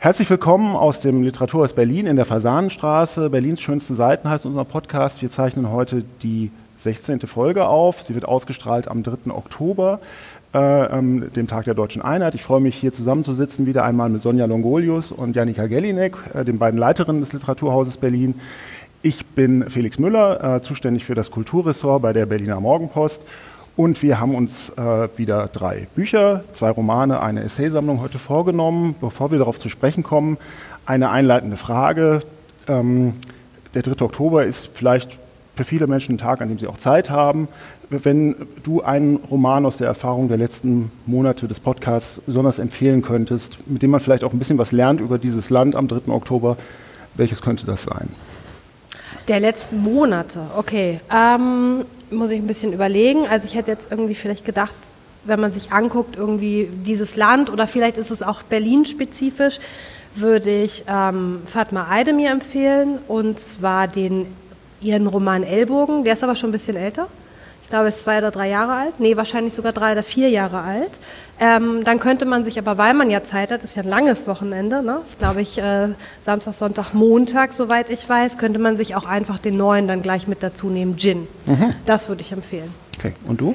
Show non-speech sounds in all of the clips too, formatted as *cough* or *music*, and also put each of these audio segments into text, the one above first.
Herzlich willkommen aus dem Literaturhaus Berlin in der Fasanenstraße. Berlins schönsten Seiten heißt unser Podcast. Wir zeichnen heute die 16. Folge auf. Sie wird ausgestrahlt am 3. Oktober, äh, ähm, dem Tag der deutschen Einheit. Ich freue mich, hier zusammenzusitzen, wieder einmal mit Sonja Longolius und Janika Gellinek, äh, den beiden Leiterinnen des Literaturhauses Berlin. Ich bin Felix Müller, äh, zuständig für das Kulturressort bei der Berliner Morgenpost und wir haben uns äh, wieder drei Bücher, zwei Romane, eine Essaysammlung heute vorgenommen. Bevor wir darauf zu sprechen kommen, eine einleitende Frage. Ähm, der 3. Oktober ist vielleicht für viele Menschen ein Tag, an dem sie auch Zeit haben. Wenn du einen Roman aus der Erfahrung der letzten Monate des Podcasts besonders empfehlen könntest, mit dem man vielleicht auch ein bisschen was lernt über dieses Land am 3. Oktober, welches könnte das sein? Der letzten Monate, okay. Ähm, muss ich ein bisschen überlegen. Also ich hätte jetzt irgendwie vielleicht gedacht, wenn man sich anguckt, irgendwie dieses Land oder vielleicht ist es auch Berlin-spezifisch, würde ich ähm, Fatma Aydemir empfehlen und zwar den, ihren Roman Ellbogen. Der ist aber schon ein bisschen älter ich glaube, ist zwei oder drei Jahre alt. Nee, wahrscheinlich sogar drei oder vier Jahre alt. Ähm, dann könnte man sich aber, weil man ja Zeit hat, ist ja ein langes Wochenende, ne? ist glaube ich äh, Samstag, Sonntag, Montag, soweit ich weiß, könnte man sich auch einfach den neuen dann gleich mit dazu nehmen, Gin. Mhm. Das würde ich empfehlen. Okay, und du?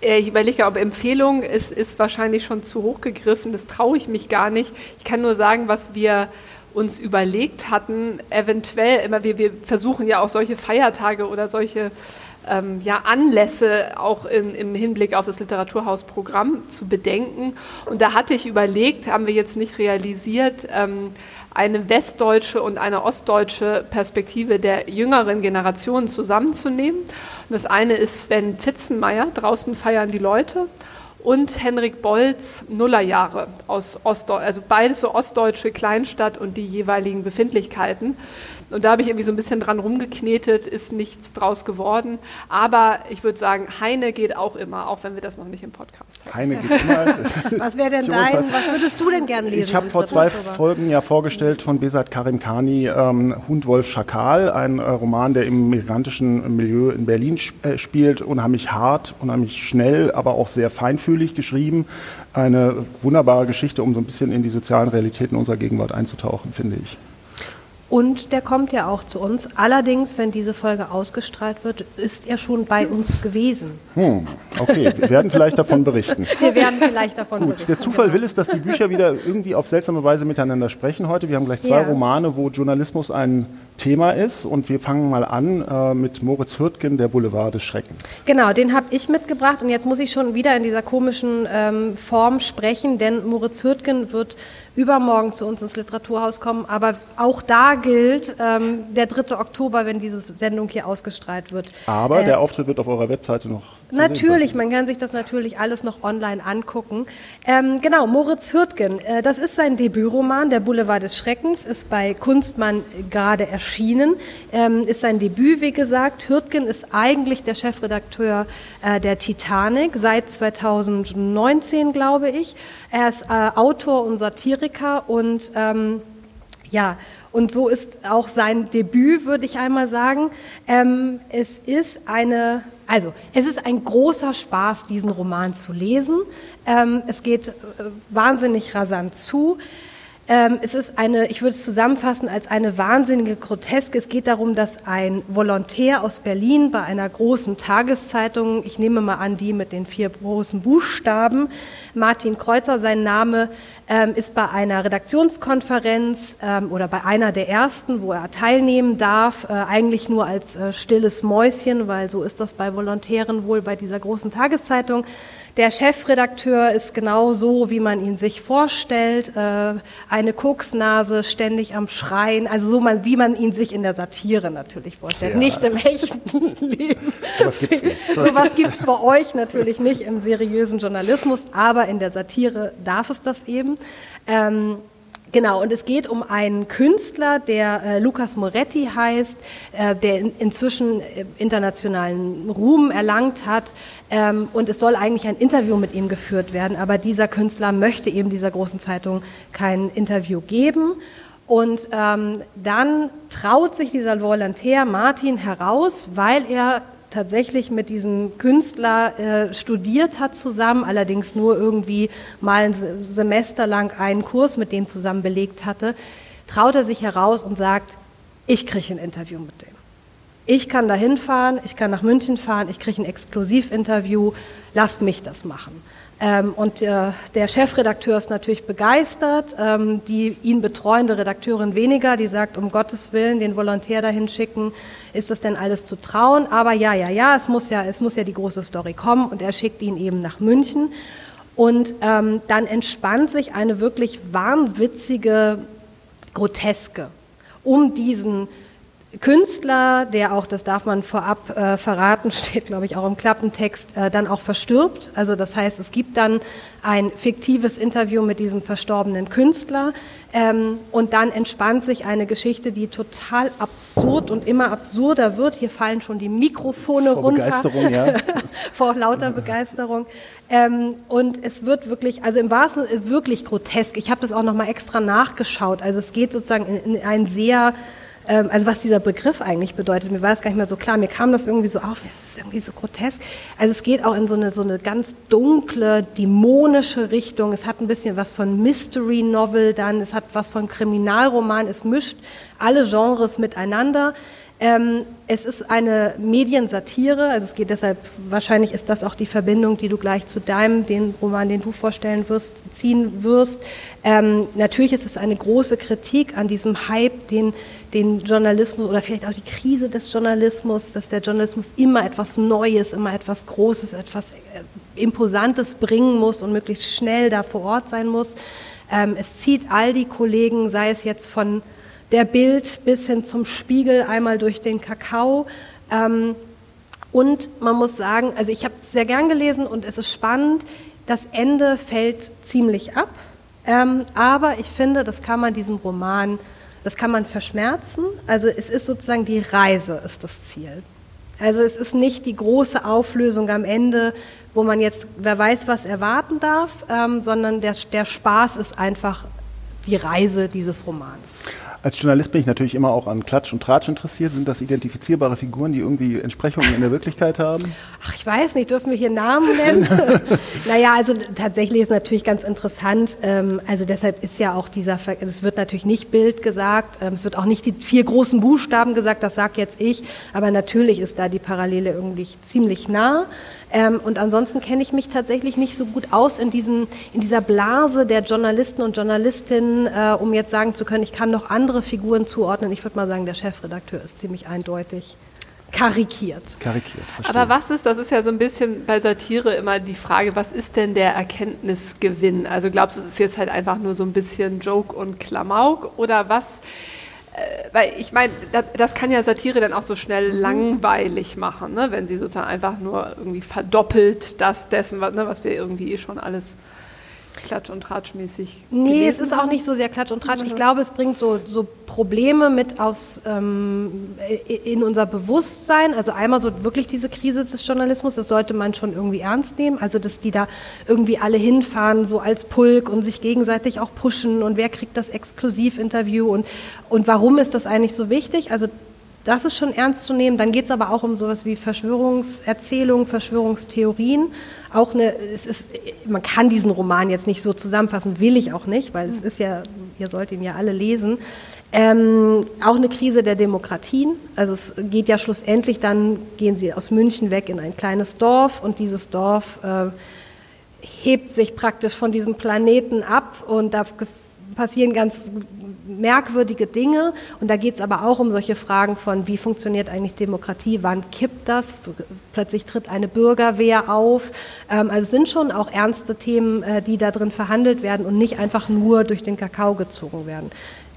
Äh, ich überlege, ob Empfehlung ist, ist wahrscheinlich schon zu hoch gegriffen. Das traue ich mich gar nicht. Ich kann nur sagen, was wir uns überlegt hatten, eventuell immer, wir, wir versuchen ja auch solche Feiertage oder solche ähm, ja, Anlässe auch in, im Hinblick auf das Literaturhausprogramm zu bedenken. Und da hatte ich überlegt, haben wir jetzt nicht realisiert, ähm, eine westdeutsche und eine ostdeutsche Perspektive der jüngeren Generationen zusammenzunehmen. Und das eine ist Sven Pfitzenmeier, draußen feiern die Leute, und Henrik Bolz, Nullerjahre aus Ostdeutschland, also beides so ostdeutsche Kleinstadt und die jeweiligen Befindlichkeiten. Und da habe ich irgendwie so ein bisschen dran rumgeknetet, ist nichts draus geworden. Aber ich würde sagen, Heine geht auch immer, auch wenn wir das noch nicht im Podcast haben. Heine geht immer. *laughs* was wäre denn dein, was würdest du denn gerne lesen? Ich habe vor zwei Folgen ja vorgestellt von Besat Karim Kani ähm, Hund, Wolf, Schakal, ein äh, Roman, der im migrantischen Milieu in Berlin äh, spielt, unheimlich hart, unheimlich schnell, aber auch sehr feinfühlig geschrieben. Eine wunderbare Geschichte, um so ein bisschen in die sozialen Realitäten unserer Gegenwart einzutauchen, finde ich. Und der kommt ja auch zu uns. Allerdings, wenn diese Folge ausgestrahlt wird, ist er schon bei uns gewesen. Hm, okay, wir werden vielleicht davon berichten. *laughs* Wir werden vielleicht davon Gut, berichten. Der Zufall genau. will es, dass die Bücher wieder irgendwie auf seltsame Weise miteinander sprechen heute. Wir haben gleich zwei ja. Romane, wo Journalismus ein Thema ist. Und wir fangen mal an äh, mit Moritz Hürtgen, der Boulevard des Schreckens. Genau, den habe ich mitgebracht. Und jetzt muss ich schon wieder in dieser komischen ähm, Form sprechen, denn Moritz Hürtgen wird übermorgen zu uns ins Literaturhaus kommen. Aber auch da gilt ähm, der 3. Oktober, wenn diese Sendung hier ausgestrahlt wird. Aber äh, der Auftritt wird auf eurer Webseite noch Natürlich, man kann sich das natürlich alles noch online angucken. Ähm, genau, Moritz Hürtgen, äh, das ist sein Debütroman, Der Boulevard des Schreckens, ist bei Kunstmann gerade erschienen, ähm, ist sein Debüt, wie gesagt. Hürtgen ist eigentlich der Chefredakteur äh, der Titanic seit 2019, glaube ich. Er ist äh, Autor und Satiriker und ähm, ja, und so ist auch sein Debüt, würde ich einmal sagen. Ähm, es ist eine, also es ist ein großer Spaß, diesen Roman zu lesen. Ähm, es geht äh, wahnsinnig rasant zu. Ähm, es ist eine, ich würde es zusammenfassen als eine wahnsinnige Groteske. Es geht darum, dass ein Volontär aus Berlin bei einer großen Tageszeitung, ich nehme mal an, die mit den vier großen Buchstaben, Martin Kreuzer, sein Name, ähm, ist bei einer Redaktionskonferenz ähm, oder bei einer der ersten, wo er teilnehmen darf, äh, eigentlich nur als äh, stilles Mäuschen, weil so ist das bei Volontären wohl bei dieser großen Tageszeitung. Der Chefredakteur ist genau so, wie man ihn sich vorstellt. Äh, eine Koksnase, ständig am Schreien. Also so, wie man ihn sich in der Satire natürlich vorstellt. Ja. Nicht im echten *laughs* Leben. Sowas gibt es so gibt's bei euch natürlich nicht im seriösen Journalismus, aber in der Satire darf es das eben. Ähm, Genau, und es geht um einen Künstler, der äh, Lukas Moretti heißt, äh, der in, inzwischen äh, internationalen Ruhm erlangt hat. Ähm, und es soll eigentlich ein Interview mit ihm geführt werden, aber dieser Künstler möchte eben dieser großen Zeitung kein Interview geben. Und ähm, dann traut sich dieser Volontär Martin heraus, weil er tatsächlich mit diesem Künstler äh, studiert hat zusammen, allerdings nur irgendwie mal ein Semester lang einen Kurs mit dem zusammen belegt hatte, traut er sich heraus und sagt, ich kriege ein Interview mit dem. Ich kann da hinfahren, ich kann nach München fahren, ich kriege ein Exklusivinterview, lasst mich das machen. Ähm, und äh, der Chefredakteur ist natürlich begeistert, ähm, die ihn betreuende Redakteurin weniger, die sagt, um Gottes Willen, den Volontär dahin schicken, ist das denn alles zu trauen? Aber ja, ja, ja, es muss ja, es muss ja die große Story kommen und er schickt ihn eben nach München. Und ähm, dann entspannt sich eine wirklich wahnwitzige Groteske um diesen Künstler, der auch, das darf man vorab äh, verraten, *laughs* steht glaube ich auch im Klappentext, äh, dann auch verstirbt. Also das heißt, es gibt dann ein fiktives Interview mit diesem verstorbenen Künstler ähm, und dann entspannt sich eine Geschichte, die total absurd und immer absurder wird. Hier fallen schon die Mikrofone Vor runter. Begeisterung, ja. *laughs* Vor lauter Begeisterung. Ähm, und es wird wirklich, also im wahrsten Sinne wirklich grotesk. Ich habe das auch nochmal extra nachgeschaut. Also es geht sozusagen in, in ein sehr also was dieser Begriff eigentlich bedeutet. Mir war das gar nicht mehr so klar. Mir kam das irgendwie so auf, das ist irgendwie so grotesk. Also es geht auch in so eine, so eine ganz dunkle, dämonische Richtung. Es hat ein bisschen was von Mystery Novel dann, es hat was von Kriminalroman, es mischt alle Genres miteinander. Ähm, es ist eine Mediensatire, also es geht deshalb, wahrscheinlich ist das auch die Verbindung, die du gleich zu deinem, den Roman, den du vorstellen wirst, ziehen wirst. Ähm, natürlich ist es eine große Kritik an diesem Hype, den, den Journalismus oder vielleicht auch die Krise des Journalismus, dass der Journalismus immer etwas Neues, immer etwas Großes, etwas äh, Imposantes bringen muss und möglichst schnell da vor Ort sein muss. Ähm, es zieht all die Kollegen, sei es jetzt von der Bild bis hin zum Spiegel, einmal durch den Kakao. Ähm, und man muss sagen, also ich habe sehr gern gelesen und es ist spannend, das Ende fällt ziemlich ab. Ähm, aber ich finde, das kann man diesem Roman, das kann man verschmerzen. Also es ist sozusagen die Reise ist das Ziel. Also es ist nicht die große Auflösung am Ende, wo man jetzt, wer weiß, was erwarten darf, ähm, sondern der, der Spaß ist einfach die Reise dieses Romans. Als Journalist bin ich natürlich immer auch an Klatsch und Tratsch interessiert. Sind das identifizierbare Figuren, die irgendwie Entsprechungen in der Wirklichkeit haben? Ach, ich weiß nicht, dürfen wir hier Namen nennen? *laughs* naja, also tatsächlich ist natürlich ganz interessant. Ähm, also deshalb ist ja auch dieser, es wird natürlich nicht Bild gesagt, ähm, es wird auch nicht die vier großen Buchstaben gesagt, das sage jetzt ich, aber natürlich ist da die Parallele irgendwie ziemlich nah. Ähm, und ansonsten kenne ich mich tatsächlich nicht so gut aus in, diesem, in dieser Blase der Journalisten und Journalistinnen, äh, um jetzt sagen zu können, ich kann noch andere Figuren zuordnen. Ich würde mal sagen, der Chefredakteur ist ziemlich eindeutig karikiert. Karikiert, verstehe. Aber was ist, das ist ja so ein bisschen bei Satire immer die Frage, was ist denn der Erkenntnisgewinn? Also glaubst du, es ist jetzt halt einfach nur so ein bisschen Joke und Klamauk oder was weil ich meine, das, das, kann ja Satire dann auch so schnell mhm. langweilig machen, ne? wenn sie sozusagen einfach nur irgendwie verdoppelt das dessen, was, ne, was wir irgendwie eh schon alles Klatsch- und Tratschmäßig. Nee, es ist auch nicht so sehr Klatsch und Tratsch. Ich glaube, es bringt so, so Probleme mit aufs, ähm, in unser Bewusstsein. Also einmal so wirklich diese Krise des Journalismus, das sollte man schon irgendwie ernst nehmen. Also, dass die da irgendwie alle hinfahren, so als Pulk und sich gegenseitig auch pushen und wer kriegt das Exklusivinterview und, und warum ist das eigentlich so wichtig? Also, das ist schon ernst zu nehmen. Dann geht es aber auch um sowas wie Verschwörungserzählungen, Verschwörungstheorien. Auch eine, es ist, man kann diesen Roman jetzt nicht so zusammenfassen, will ich auch nicht, weil es ist ja, ihr sollt ihn ja alle lesen. Ähm, auch eine Krise der Demokratien. Also es geht ja schlussendlich, dann gehen sie aus München weg in ein kleines Dorf und dieses Dorf äh, hebt sich praktisch von diesem Planeten ab und da passieren ganz merkwürdige Dinge. Und da geht es aber auch um solche Fragen von, wie funktioniert eigentlich Demokratie, wann kippt das, plötzlich tritt eine Bürgerwehr auf. Ähm, also es sind schon auch ernste Themen, äh, die da drin verhandelt werden und nicht einfach nur durch den Kakao gezogen werden.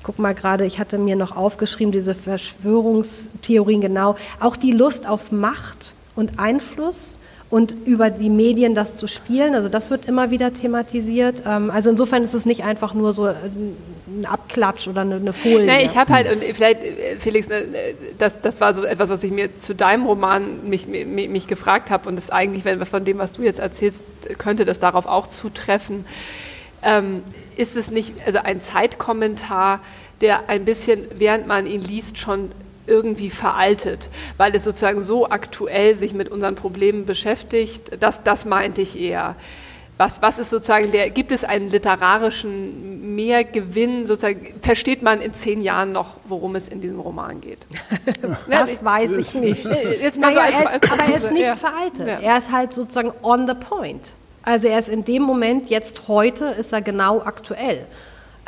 guck mal gerade, ich hatte mir noch aufgeschrieben, diese Verschwörungstheorien genau. Auch die Lust auf Macht und Einfluss und über die Medien das zu spielen. Also das wird immer wieder thematisiert. Ähm, also insofern ist es nicht einfach nur so ein Abklatsch oder eine, Folie. Nein, ich habe halt, und vielleicht, äh, Felix, ne, das, das war so etwas, was ich mir zu deinem Roman mich, mich, mich gefragt habe und das eigentlich, wenn von dem, was du jetzt erzählst, könnte das darauf auch zutreffen. Ähm, ist es nicht, also ein Zeitkommentar, der ein bisschen, während man ihn liest, schon irgendwie veraltet, weil es sozusagen so aktuell sich mit unseren Problemen beschäftigt. Das, das meinte ich eher. Was, was ist sozusagen der, gibt es einen literarischen Mehrgewinn, sozusagen, versteht man in zehn Jahren noch, worum es in diesem Roman geht? *laughs* das weiß ich nicht. Jetzt mal naja, so als, er ist, aber er ist nicht ja. veraltet. Ja. Er ist halt sozusagen on the point. Also er ist in dem Moment, jetzt heute, ist er genau aktuell.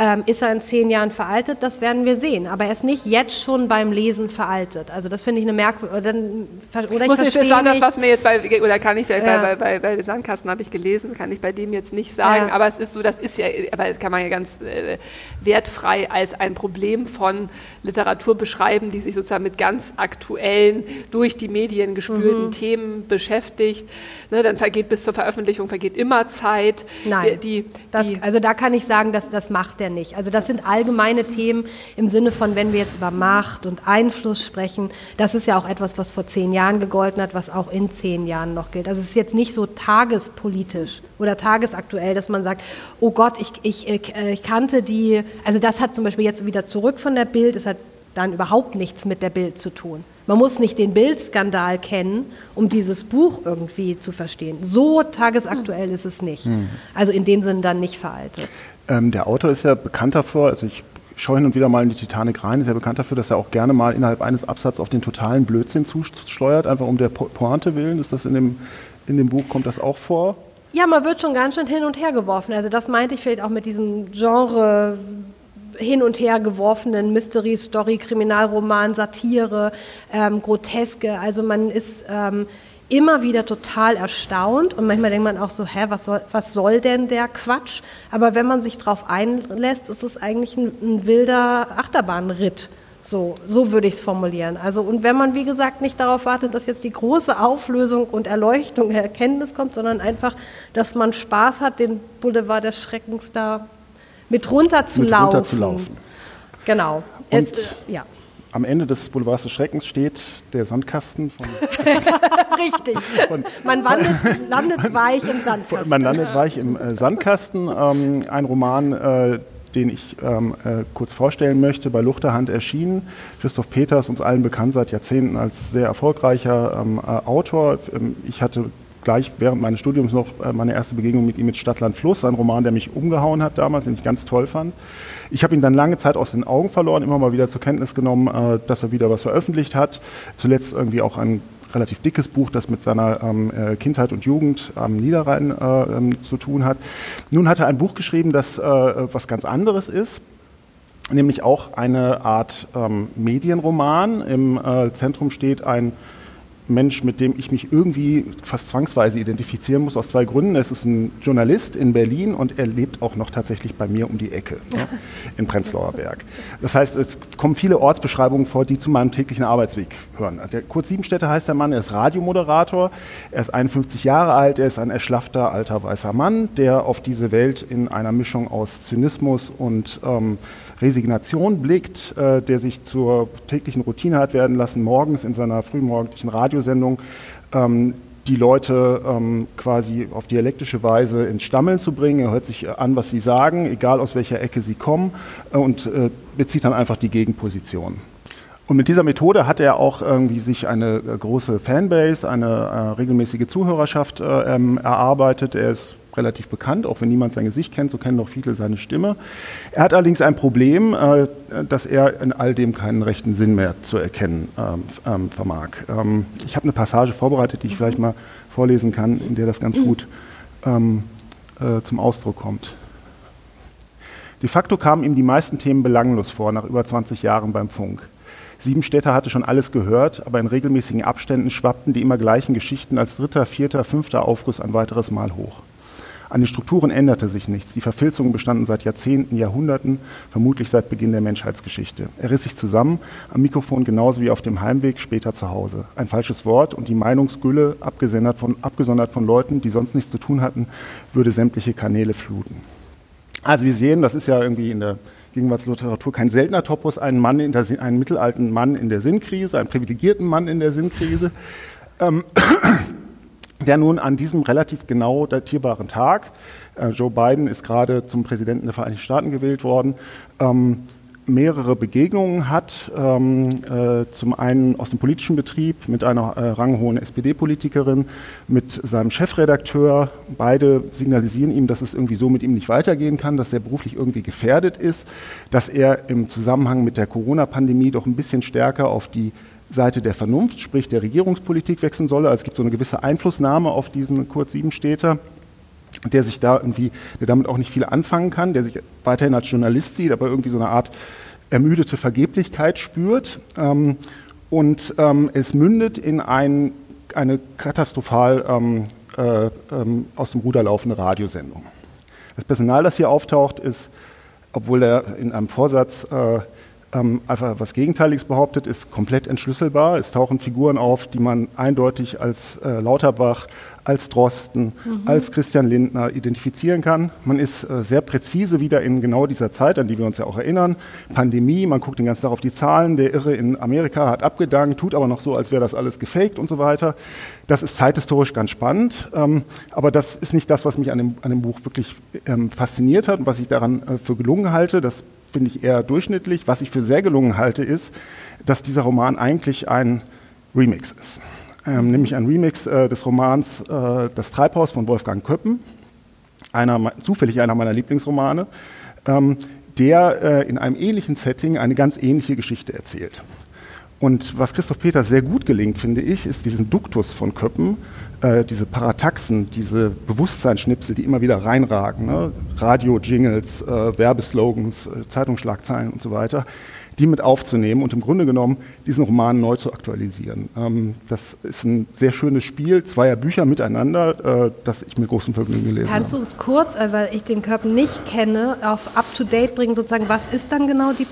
Ähm, ist er in zehn Jahren veraltet? Das werden wir sehen. Aber er ist nicht jetzt schon beim Lesen veraltet. Also das finde ich eine merkwürdige. Oder, oder ich Muss ich das war das, was mir jetzt bei, oder kann ich vielleicht ja. bei, bei, bei, bei Sandkasten habe ich gelesen, kann ich bei dem jetzt nicht sagen. Ja. Aber es ist so, das ist ja, aber das kann man ja ganz äh, wertfrei als ein Problem von Literatur beschreiben, die sich sozusagen mit ganz aktuellen, durch die Medien gespürten mhm. Themen beschäftigt. Ne, dann vergeht bis zur Veröffentlichung vergeht immer Zeit. Nein, die, die, das, also da kann ich sagen, dass das macht der ja nicht. Also das sind allgemeine Themen im Sinne von, wenn wir jetzt über Macht und Einfluss sprechen, das ist ja auch etwas, was vor zehn Jahren gegolten hat, was auch in zehn Jahren noch gilt. Also es ist jetzt nicht so tagespolitisch oder tagesaktuell, dass man sagt, oh Gott, ich, ich, äh, ich kannte die, also das hat zum Beispiel jetzt wieder zurück von der Bild, es hat dann überhaupt nichts mit der Bild zu tun. Man muss nicht den Bildskandal kennen, um dieses Buch irgendwie zu verstehen. So tagesaktuell ist es nicht. Hm. Also in dem Sinne dann nicht veraltet. Ähm, der Autor ist ja bekannt dafür, also ich schaue hin und wieder mal in die Titanic rein, ist ja bekannt dafür, dass er auch gerne mal innerhalb eines Absatzes auf den totalen Blödsinn zusteuert, einfach um der Pointe willen. Ist das in dem, in dem Buch, kommt das auch vor? Ja, man wird schon ganz schön hin und her geworfen. Also das meinte ich vielleicht auch mit diesem Genre hin und her geworfenen Mystery, Story, Kriminalroman, Satire, ähm, Groteske. Also man ist ähm, immer wieder total erstaunt und manchmal denkt man auch so, hä, was soll, was soll denn der Quatsch? Aber wenn man sich darauf einlässt, ist es eigentlich ein, ein wilder Achterbahnritt. So, so würde ich es formulieren. Also, und wenn man, wie gesagt, nicht darauf wartet, dass jetzt die große Auflösung und Erleuchtung, Erkenntnis kommt, sondern einfach, dass man Spaß hat, den Boulevard des Schreckens da mit runter zu mit laufen. Runter zu laufen. Genau. Und es, ja am Ende des Boulevards des Schreckens steht der Sandkasten von. *laughs* Richtig. Von, man wandelt, landet weich im Sandkasten. Man landet weich im äh, Sandkasten. Ähm, ein Roman, äh, den ich ähm, äh, kurz vorstellen möchte, bei Luchterhand erschienen. Christoph Peters, uns allen bekannt seit Jahrzehnten als sehr erfolgreicher ähm, äh, Autor. Ähm, ich hatte gleich während meines Studiums noch äh, meine erste Begegnung mit ihm mit Stadtland Fluss, ein Roman, der mich umgehauen hat damals, den ich ganz toll fand. Ich habe ihn dann lange Zeit aus den Augen verloren, immer mal wieder zur Kenntnis genommen, äh, dass er wieder was veröffentlicht hat. Zuletzt irgendwie auch ein relativ dickes Buch, das mit seiner ähm, äh, Kindheit und Jugend am Niederrhein äh, ähm, zu tun hat. Nun hat er ein Buch geschrieben, das äh, was ganz anderes ist nämlich auch eine Art ähm, Medienroman. Im äh, Zentrum steht ein Mensch, mit dem ich mich irgendwie fast zwangsweise identifizieren muss, aus zwei Gründen. Es ist ein Journalist in Berlin und er lebt auch noch tatsächlich bei mir um die Ecke, *laughs* ne, in Prenzlauer Berg. Das heißt, es kommen viele Ortsbeschreibungen vor, die zu meinem täglichen Arbeitsweg hören. Der Kurt Siebenstädter heißt der Mann, er ist Radiomoderator, er ist 51 Jahre alt, er ist ein erschlaffter alter weißer Mann, der auf diese Welt in einer Mischung aus Zynismus und ähm, Resignation blickt, äh, der sich zur täglichen Routine hat werden lassen, morgens in seiner frühmorgendlichen Radiosendung ähm, die Leute ähm, quasi auf dialektische Weise ins Stammeln zu bringen. Er hört sich an, was sie sagen, egal aus welcher Ecke sie kommen, äh, und äh, bezieht dann einfach die Gegenposition. Und mit dieser Methode hat er auch irgendwie sich eine äh, große Fanbase, eine äh, regelmäßige Zuhörerschaft äh, ähm, erarbeitet. Er ist relativ bekannt, auch wenn niemand sein Gesicht kennt, so kennen doch viele seine Stimme. Er hat allerdings ein Problem, äh, dass er in all dem keinen rechten Sinn mehr zu erkennen ähm, ähm, vermag. Ähm, ich habe eine Passage vorbereitet, die ich vielleicht mal vorlesen kann, in der das ganz gut ähm, äh, zum Ausdruck kommt. De facto kamen ihm die meisten Themen belanglos vor, nach über 20 Jahren beim Funk. Siebenstädter hatte schon alles gehört, aber in regelmäßigen Abständen schwappten die immer gleichen Geschichten als dritter, vierter, fünfter Aufguss ein weiteres Mal hoch. An den Strukturen änderte sich nichts. Die Verfilzungen bestanden seit Jahrzehnten, Jahrhunderten, vermutlich seit Beginn der Menschheitsgeschichte. Er riss sich zusammen, am Mikrofon genauso wie auf dem Heimweg, später zu Hause. Ein falsches Wort und die Meinungsgülle, von, abgesondert von Leuten, die sonst nichts zu tun hatten, würde sämtliche Kanäle fluten. Also wir sehen, das ist ja irgendwie in der Gegenwartsliteratur kein seltener Topos, einen Mann in der, einen mittelalten Mann in der Sinnkrise, einen privilegierten Mann in der Sinnkrise. Ähm, *clears throat* der nun an diesem relativ genau datierbaren Tag, äh, Joe Biden ist gerade zum Präsidenten der Vereinigten Staaten gewählt worden, ähm, mehrere Begegnungen hat. Ähm, äh, zum einen aus dem politischen Betrieb mit einer äh, ranghohen SPD-Politikerin, mit seinem Chefredakteur. Beide signalisieren ihm, dass es irgendwie so mit ihm nicht weitergehen kann, dass er beruflich irgendwie gefährdet ist, dass er im Zusammenhang mit der Corona-Pandemie doch ein bisschen stärker auf die Seite der Vernunft, sprich der Regierungspolitik wechseln solle. Also es gibt so eine gewisse Einflussnahme auf diesen Kurt Siebenstädter der sich da irgendwie, der damit auch nicht viel anfangen kann, der sich weiterhin als Journalist sieht, aber irgendwie so eine Art ermüdete Vergeblichkeit spürt. Ähm, und ähm, es mündet in ein, eine katastrophal ähm, äh, ähm, aus dem Ruder laufende Radiosendung. Das Personal, das hier auftaucht, ist, obwohl er in einem Vorsatz äh, ähm, einfach was Gegenteiliges behauptet, ist komplett entschlüsselbar. Es tauchen Figuren auf, die man eindeutig als äh, Lauterbach, als Drosten, mhm. als Christian Lindner identifizieren kann. Man ist äh, sehr präzise wieder in genau dieser Zeit, an die wir uns ja auch erinnern. Pandemie, man guckt den ganzen Tag auf die Zahlen. Der Irre in Amerika hat abgedankt, tut aber noch so, als wäre das alles gefaked und so weiter. Das ist zeithistorisch ganz spannend, ähm, aber das ist nicht das, was mich an dem, an dem Buch wirklich ähm, fasziniert hat und was ich daran äh, für gelungen halte. Das finde ich eher durchschnittlich. Was ich für sehr gelungen halte, ist, dass dieser Roman eigentlich ein Remix ist. Ähm, nämlich ein Remix äh, des Romans äh, Das Treibhaus von Wolfgang Köppen, einer, zufällig einer meiner Lieblingsromane, ähm, der äh, in einem ähnlichen Setting eine ganz ähnliche Geschichte erzählt. Und was Christoph Peter sehr gut gelingt, finde ich, ist diesen Duktus von Köppen, äh, diese Parataxen, diese Bewusstseinsschnipsel, die immer wieder reinragen, ne? Radio-Jingles, äh, Werbeslogans, äh, Zeitungsschlagzeilen und so weiter, die mit aufzunehmen und im Grunde genommen diesen Roman neu zu aktualisieren. Ähm, das ist ein sehr schönes Spiel, zweier Bücher miteinander, äh, das ich mit großem Vergnügen gelesen habe. Kannst du uns kurz, äh, weil ich den Körper nicht kenne, auf up-to-date bringen, sozusagen, was ist dann genau die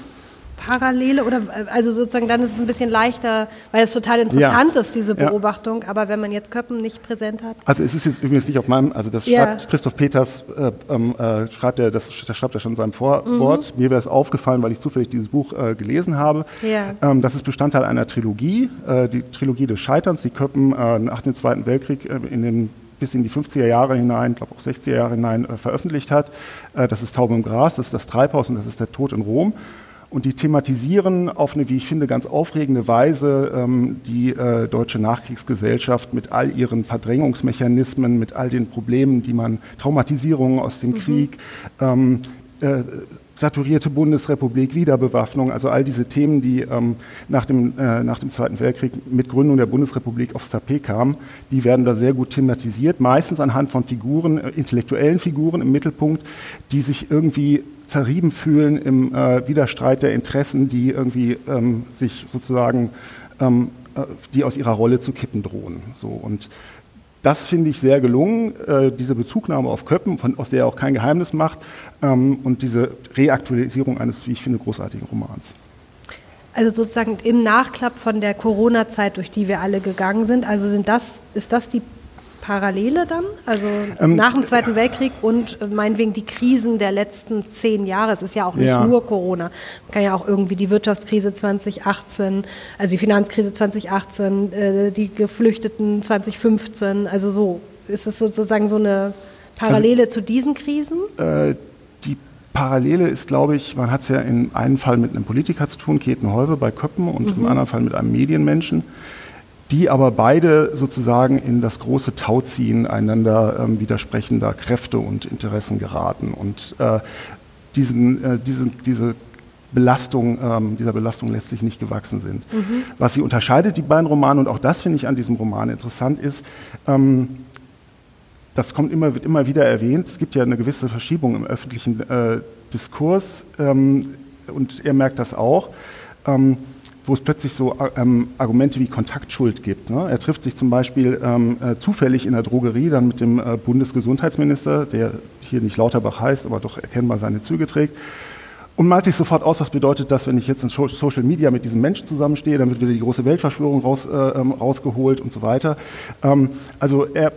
Parallele oder also sozusagen dann ist es ein bisschen leichter, weil es total interessant ja. ist, diese Beobachtung, ja. aber wenn man jetzt Köppen nicht präsent hat. Also es ist jetzt übrigens nicht auf meinem, also das ja. schreibt Christoph Peters, äh, ähm, äh, schreibt er, das, das, schreibt er schon in seinem Vorwort. Mhm. Mir wäre es aufgefallen, weil ich zufällig dieses Buch äh, gelesen habe. Ähm, das ist Bestandteil einer Trilogie, äh, die Trilogie des Scheiterns, die Köppen äh, nach dem Zweiten Weltkrieg äh, in den bis in die 50er Jahre hinein, glaube auch 60er Jahre hinein veröffentlicht hat. das ist Taube im Gras, das ist das Treibhaus und das ist der Tod in Rom und die thematisieren auf eine, wie ich finde, ganz aufregende Weise ähm, die äh, deutsche Nachkriegsgesellschaft mit all ihren Verdrängungsmechanismen, mit all den Problemen, die man, Traumatisierungen aus dem mhm. Krieg, ähm, äh, saturierte Bundesrepublik, Wiederbewaffnung, also all diese Themen, die ähm, nach, dem, äh, nach dem Zweiten Weltkrieg mit Gründung der Bundesrepublik aufs Tapet kamen, die werden da sehr gut thematisiert, meistens anhand von Figuren, äh, intellektuellen Figuren im Mittelpunkt, die sich irgendwie zerrieben fühlen im äh, Widerstreit der Interessen, die irgendwie ähm, sich sozusagen, ähm, äh, die aus ihrer Rolle zu kippen drohen. So, und das finde ich sehr gelungen, äh, diese Bezugnahme auf Köppen, von, aus der er auch kein Geheimnis macht, ähm, und diese Reaktualisierung eines, wie ich finde, großartigen Romans. Also sozusagen im Nachklapp von der Corona-Zeit, durch die wir alle gegangen sind. Also sind das, ist das die Parallele dann? Also ähm, nach dem Zweiten Weltkrieg und äh, meinetwegen die Krisen der letzten zehn Jahre. Es ist ja auch nicht ja. nur Corona. Man kann ja auch irgendwie die Wirtschaftskrise 2018, also die Finanzkrise 2018, äh, die Geflüchteten 2015. Also so ist es sozusagen so eine Parallele also, zu diesen Krisen? Äh, die Parallele ist, glaube ich, man hat es ja in einem Fall mit einem Politiker zu tun, Keten Heuwe bei Köppen, und mhm. im anderen Fall mit einem Medienmenschen die aber beide sozusagen in das große Tauziehen einander ähm, widersprechender Kräfte und Interessen geraten und äh, diesen, äh, diesen, diese Belastung, ähm, dieser Belastung lässt sich nicht gewachsen sind. Mhm. Was sie unterscheidet, die beiden Romane, und auch das finde ich an diesem Roman interessant, ist, ähm, das kommt immer, wird immer wieder erwähnt, es gibt ja eine gewisse Verschiebung im öffentlichen äh, Diskurs ähm, und er merkt das auch. Ähm, wo es plötzlich so ähm, Argumente wie Kontaktschuld gibt. Ne? Er trifft sich zum Beispiel ähm, äh, zufällig in der Drogerie dann mit dem äh, Bundesgesundheitsminister, der hier nicht Lauterbach heißt, aber doch erkennbar seine Züge trägt. Und malt sich sofort aus, was bedeutet das, wenn ich jetzt in Social Media mit diesem Menschen zusammenstehe, dann wird wieder die große Weltverschwörung raus, äh, ähm, rausgeholt und so weiter. Ähm, also er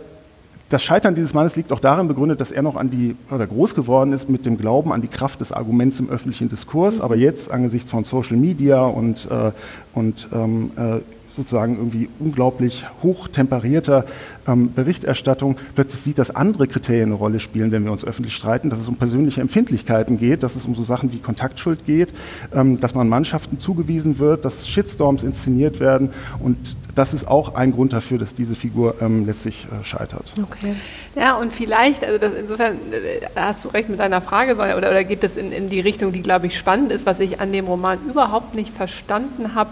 das Scheitern dieses Mannes liegt auch darin begründet, dass er noch an die, oder groß geworden ist mit dem Glauben an die Kraft des Arguments im öffentlichen Diskurs, aber jetzt angesichts von Social Media und, äh, und ähm, äh, sozusagen irgendwie unglaublich hochtemperierter ähm, Berichterstattung plötzlich sieht, dass andere Kriterien eine Rolle spielen, wenn wir uns öffentlich streiten, dass es um persönliche Empfindlichkeiten geht, dass es um so Sachen wie Kontaktschuld geht, ähm, dass man Mannschaften zugewiesen wird, dass Shitstorms inszeniert werden und das ist auch ein Grund dafür, dass diese Figur ähm, letztlich äh, scheitert. Okay. Ja, und vielleicht, also das, insofern äh, hast du recht mit deiner Frage, oder, oder geht das in, in die Richtung, die, glaube ich, spannend ist, was ich an dem Roman überhaupt nicht verstanden habe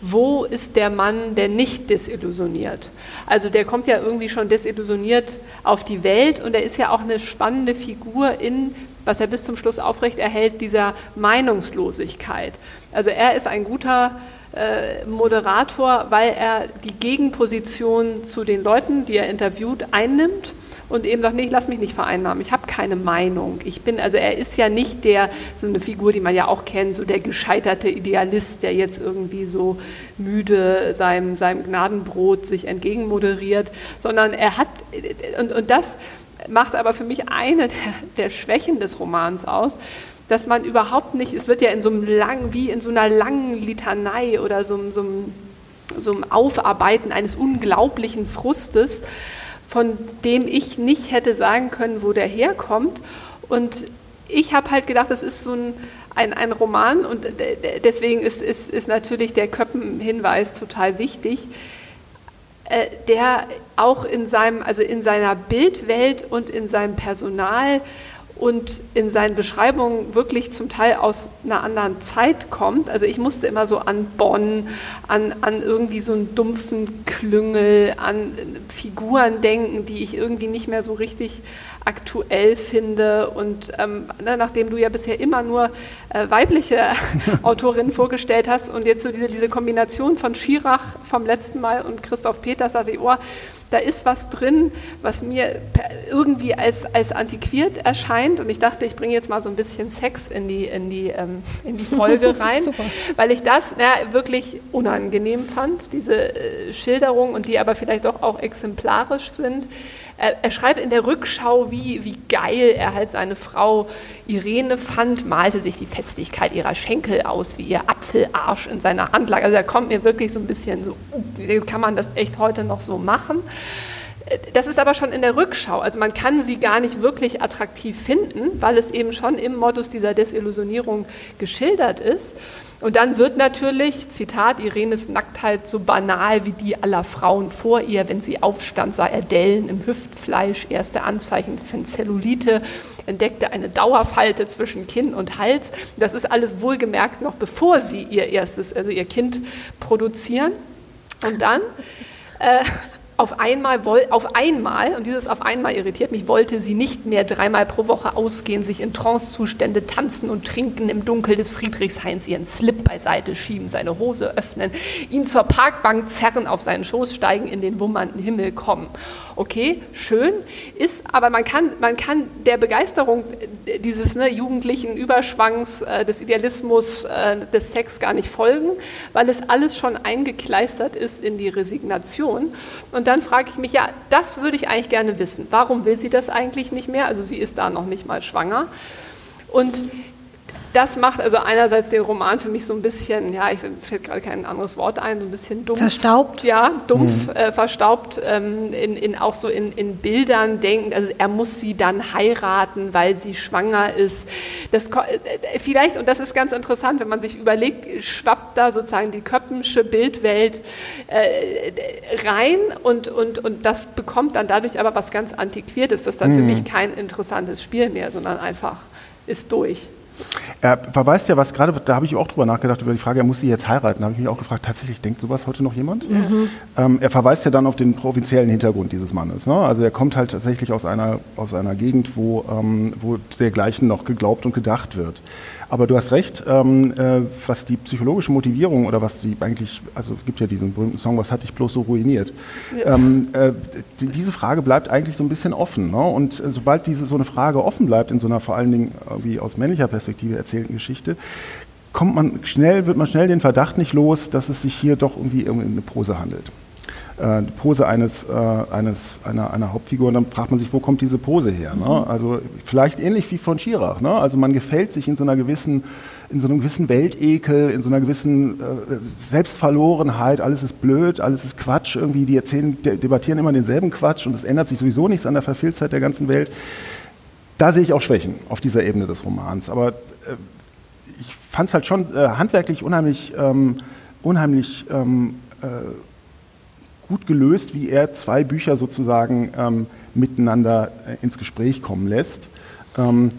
wo ist der Mann, der nicht desillusioniert? Also der kommt ja irgendwie schon desillusioniert auf die Welt und er ist ja auch eine spannende Figur in, was er bis zum Schluss aufrecht erhält, dieser Meinungslosigkeit. Also er ist ein guter äh, Moderator, weil er die Gegenposition zu den Leuten, die er interviewt, einnimmt und eben sagt, nee, ich lass mich nicht vereinnahmen, ich habe keine Meinung. Ich bin, also er ist ja nicht der, so eine Figur, die man ja auch kennt, so der gescheiterte Idealist, der jetzt irgendwie so müde seinem, seinem Gnadenbrot sich entgegenmoderiert, sondern er hat, und, und das macht aber für mich eine der, der Schwächen des Romans aus, dass man überhaupt nicht, es wird ja in so einem lang, wie in so einer langen Litanei oder so, so, so einem Aufarbeiten eines unglaublichen Frustes, von dem ich nicht hätte sagen können, wo der herkommt. Und ich habe halt gedacht, das ist so ein, ein, ein Roman und deswegen ist, ist, ist natürlich der Köppen-Hinweis total wichtig, äh, der auch in, seinem, also in seiner Bildwelt und in seinem Personal und in seinen Beschreibungen wirklich zum Teil aus einer anderen Zeit kommt. Also ich musste immer so an Bonn, an, an irgendwie so einen dumpfen Klüngel, an Figuren denken, die ich irgendwie nicht mehr so richtig aktuell finde. Und ähm, ne, nachdem du ja bisher immer nur äh, weibliche *laughs* Autorinnen vorgestellt hast und jetzt so diese, diese Kombination von Schirach vom letzten Mal und Christoph Peters, dachte ich, oh, da ist was drin, was mir irgendwie als, als antiquiert erscheint. Und ich dachte, ich bringe jetzt mal so ein bisschen Sex in die, in die, ähm, in die Folge *laughs* rein, weil ich das na, wirklich unangenehm fand, diese äh, Schilderung und die aber vielleicht doch auch exemplarisch sind. Er, er, schreibt in der Rückschau, wie, wie geil er halt seine Frau Irene fand, malte sich die Festigkeit ihrer Schenkel aus, wie ihr Apfelarsch in seiner Handlage. Also da kommt mir wirklich so ein bisschen so, kann man das echt heute noch so machen? Das ist aber schon in der Rückschau. Also man kann sie gar nicht wirklich attraktiv finden, weil es eben schon im Modus dieser Desillusionierung geschildert ist. Und dann wird natürlich, Zitat, Irenes Nacktheit so banal wie die aller Frauen vor ihr. Wenn sie aufstand, sah er Dellen im Hüftfleisch, erste Anzeichen von Zellulite, entdeckte eine Dauerfalte zwischen Kinn und Hals. Das ist alles wohlgemerkt noch bevor sie ihr erstes, also ihr Kind produzieren. Und dann äh, auf einmal, auf einmal, und dieses auf einmal irritiert mich, wollte sie nicht mehr dreimal pro Woche ausgehen, sich in Trancezustände tanzen und trinken, im Dunkel des Friedrichshains ihren Slip beiseite schieben, seine Hose öffnen, ihn zur Parkbank zerren, auf seinen Schoß steigen, in den wummernden Himmel kommen. Okay, schön, ist, aber man kann, man kann der Begeisterung dieses ne, jugendlichen Überschwangs, äh, des Idealismus, äh, des Sex gar nicht folgen, weil es alles schon eingekleistert ist in die Resignation. Und dann frage ich mich, ja, das würde ich eigentlich gerne wissen. Warum will sie das eigentlich nicht mehr? Also sie ist da noch nicht mal schwanger. Und das macht also einerseits den Roman für mich so ein bisschen, ja, ich fällt gerade kein anderes Wort ein, so ein bisschen dumpf. Verstaubt? Ja, dumpf, mhm. äh, verstaubt, ähm, in, in, auch so in, in Bildern denken, also er muss sie dann heiraten, weil sie schwanger ist. Das, äh, vielleicht, und das ist ganz interessant, wenn man sich überlegt, schwappt da sozusagen die Köppensche Bildwelt äh, rein und, und, und das bekommt dann dadurch aber was ganz Antiquiertes. Das ist dann mhm. für mich kein interessantes Spiel mehr, sondern einfach ist durch. Er verweist ja was, gerade da habe ich auch drüber nachgedacht, über die Frage, er muss sie jetzt heiraten. Da habe ich mich auch gefragt, tatsächlich denkt sowas heute noch jemand? Mhm. Ähm, er verweist ja dann auf den provinziellen Hintergrund dieses Mannes. Ne? Also er kommt halt tatsächlich aus einer, aus einer Gegend, wo, ähm, wo dergleichen noch geglaubt und gedacht wird. Aber du hast recht, ähm, äh, was die psychologische Motivierung oder was die eigentlich, also es gibt ja diesen berühmten Song, was hat dich bloß so ruiniert? Ja. Ähm, äh, die, diese Frage bleibt eigentlich so ein bisschen offen. Ne? Und äh, sobald diese, so eine Frage offen bleibt in so einer vor allen Dingen wie aus männlicher Perspektive erzählten Geschichte, kommt man schnell, wird man schnell den Verdacht nicht los, dass es sich hier doch irgendwie um eine Prose handelt. äh, die Pose eines, äh, eines, einer, einer Hauptfigur und dann fragt man sich, wo kommt diese Pose her? Ne? Mhm. Also vielleicht ähnlich wie von Schirach. Ne? Also man gefällt sich in so einer gewissen in so einem gewissen Weltekel, in so einer gewissen äh, Selbstverlorenheit, alles ist blöd, alles ist Quatsch, irgendwie die erzählen, debattieren immer denselben Quatsch und es ändert sich sowieso nichts an der Verfehltheit der ganzen Welt. Da sehe ich auch Schwächen auf dieser Ebene des Romans. Aber äh, ich fand es halt schon äh, handwerklich unheimlich, ähm, unheimlich ähm, äh, gut gelöst, wie er zwei Bücher sozusagen ähm, miteinander äh, ins Gespräch kommen lässt. Ähm,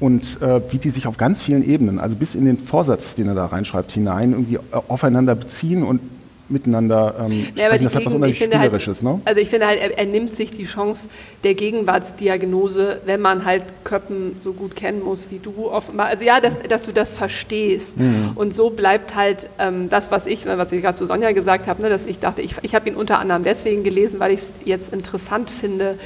und äh, wie die sich auf ganz vielen Ebenen, also bis in den Vorsatz, den er da reinschreibt, hinein, irgendwie äh, aufeinander beziehen und miteinander ähm, ja, sprechen. Das hat was unheimlich halt, Spielerisches. Halt, ne? Also ich finde halt, er, er, nimmt sich die Chance der Gegenwartsdiagnose, wenn man halt Köppen so gut kennen muss wie du offenbar. Also ja, dass, dass du das verstehst. Mhm. Und so bleibt halt ähm, das, was ich, was ich gerade zu Sonja gesagt habe, ne, dass ich dachte, ich, ich habe ihn unter anderem deswegen gelesen, weil ich es jetzt interessant finde,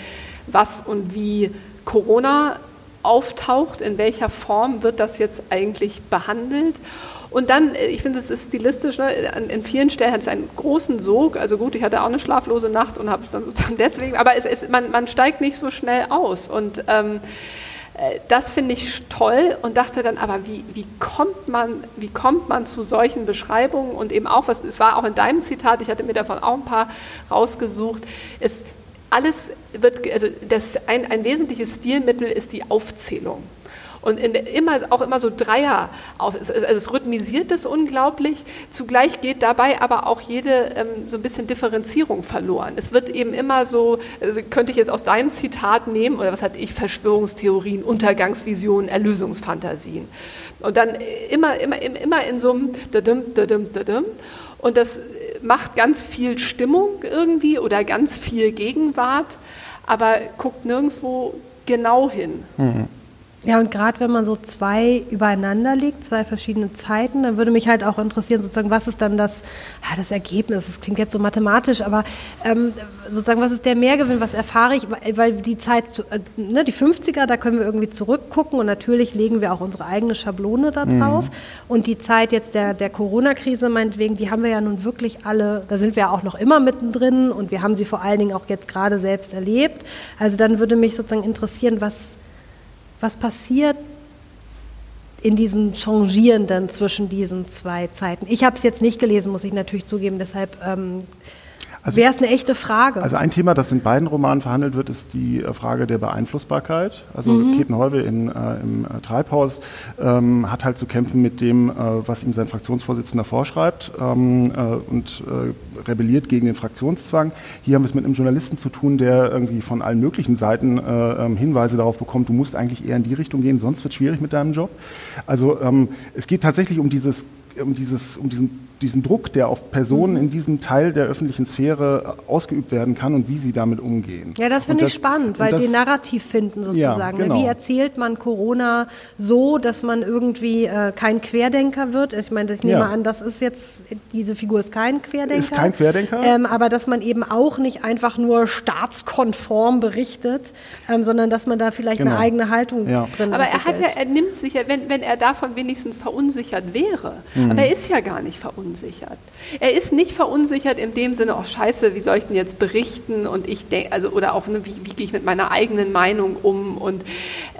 was und wie Corona auftaucht, in welcher Form wird das jetzt eigentlich behandelt. Und dann, äh, ich finde, es ist stilistisch, ne? in vielen Stellen hat es einen großen Sog. Also gut, ich hatte auch eine schlaflose Nacht und habe es dann sozusagen *laughs* deswegen, aber es ist, man, man steigt nicht so schnell aus. Und ähm, äh, das finde ich toll und dachte dann, aber wie, wie, kommt man, wie kommt man zu solchen Beschreibungen und eben auch, was es war auch in deinem Zitat, ich hatte mir davon auch ein paar rausgesucht, ist, alles wird, also das, ein, ein wesentliches Stilmittel ist die Aufzählung. Und in, immer, auch immer so Dreier, also es rhythmisiert das unglaublich. Zugleich geht dabei aber auch jede ähm, so ein bisschen Differenzierung verloren. Es wird eben immer so, äh, könnte ich jetzt aus deinem Zitat nehmen, oder was hatte ich, Verschwörungstheorien, Untergangsvisionen, Erlösungsfantasien. Und dann immer, immer, immer in so einem Dadum, Dadum, Dadum. Und das macht ganz viel Stimmung irgendwie oder ganz viel Gegenwart, aber guckt nirgendwo genau hin. Mhm. Ja, und gerade wenn man so zwei übereinander legt, zwei verschiedene Zeiten, dann würde mich halt auch interessieren, sozusagen, was ist dann das, ah, das Ergebnis? Das klingt jetzt so mathematisch, aber ähm, sozusagen, was ist der Mehrgewinn, was erfahre ich? Weil die Zeit, äh, ne, die 50er, da können wir irgendwie zurückgucken und natürlich legen wir auch unsere eigene Schablone da mhm. drauf. Mhm. Und die Zeit jetzt der, der Corona-Krise meinetwegen, die haben wir ja nun wirklich alle, da sind wir ja auch noch immer mittendrin und wir haben sie vor allen Dingen auch jetzt gerade selbst erlebt. Also dann würde mich sozusagen interessieren, was was passiert in diesem Changierenden zwischen diesen zwei Zeiten? Ich habe es jetzt nicht gelesen, muss ich natürlich zugeben, deshalb ähm, also, Wäre es eine echte Frage? Also ein Thema, das in beiden Romanen verhandelt wird, ist die äh, Frage der Beeinflussbarkeit. Also mhm. Ketenheuwe in, äh, im äh, Treibhaus ähm, hat halt zu kämpfen mit dem, äh, was ihm sein Fraktionsvorsitzender vorschreibt ähm, äh, und äh, rebelliert gegen den Fraktionszwang. Hier haben wir es mit einem Journalisten zu tun, der irgendwie von allen möglichen Seiten ähm, Hinweise darauf bekommt, du musst eigentlich eher in die Richtung gehen, sonst wird es schwierig mit deinem Job. Also ähm, es geht tatsächlich um dieses um, dieses, um diesen diesen Druck, der auf Personen mhm. in diesem Teil der öffentlichen Sphäre ausgeübt werden kann und wie sie damit umgehen. Ja, das finde ich spannend, weil das, die Narrativ finden sozusagen. Ja, genau. Wie erzählt man Corona so, dass man irgendwie äh, kein Querdenker wird? Ich meine, ich nehme ja. an, das ist jetzt, diese Figur ist kein Querdenker. Ist kein Querdenker. Ähm, aber dass man eben auch nicht einfach nur staatskonform berichtet, ähm, sondern dass man da vielleicht genau. eine eigene Haltung ja. drin hat. Aber er, hat ja, er nimmt sich ja, wenn, wenn er davon wenigstens verunsichert wäre, mhm. aber er ist ja gar nicht verunsichert verunsichert. Er ist nicht verunsichert in dem Sinne, oh scheiße, wie soll ich denn jetzt berichten und ich denke, also oder auch, ne, wie, wie gehe ich mit meiner eigenen Meinung um und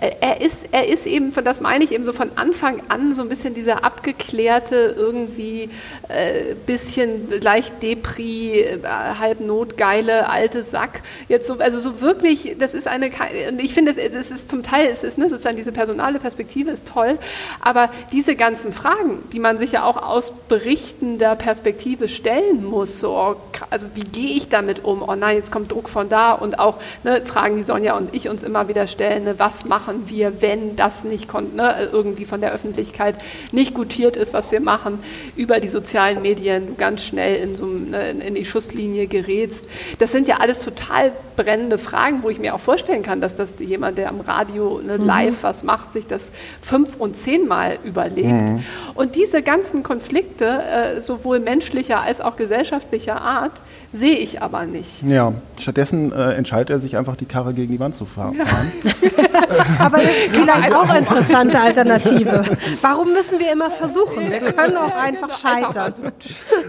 äh, er ist, er ist eben, das meine ich eben so von Anfang an so ein bisschen dieser abgeklärte, irgendwie äh, bisschen leicht Depri, äh, halb notgeile alte Sack. Jetzt so, also so wirklich, das ist eine, ich finde, es, es ist zum Teil, es ist ne, sozusagen diese personale Perspektive ist toll, aber diese ganzen Fragen, die man sich ja auch aus Berichten richtender Perspektive stellen muss. So, oh, also wie gehe ich damit um? Oh nein, jetzt kommt Druck von da und auch ne, Fragen, die Sonja und ich uns immer wieder stellen, ne, was machen wir, wenn das nicht ne, irgendwie von der Öffentlichkeit nicht gutiert ist, was wir machen, über die sozialen Medien ganz schnell in, so, ne, in die Schusslinie gerätst. Das sind ja alles total brennende Fragen, wo ich mir auch vorstellen kann, dass das jemand, der am Radio ne, mhm. live was macht, sich das fünf und zehnmal überlegt. Mhm. Und diese ganzen Konflikte, äh, sowohl menschlicher als auch gesellschaftlicher Art sehe ich aber nicht. Ja, stattdessen äh, entscheidet er sich einfach, die Karre gegen die Wand zu fahren. Ja. *laughs* aber vielleicht auch interessante Alternative. *laughs* Warum müssen wir immer versuchen? Wir *laughs* können auch einfach scheitern.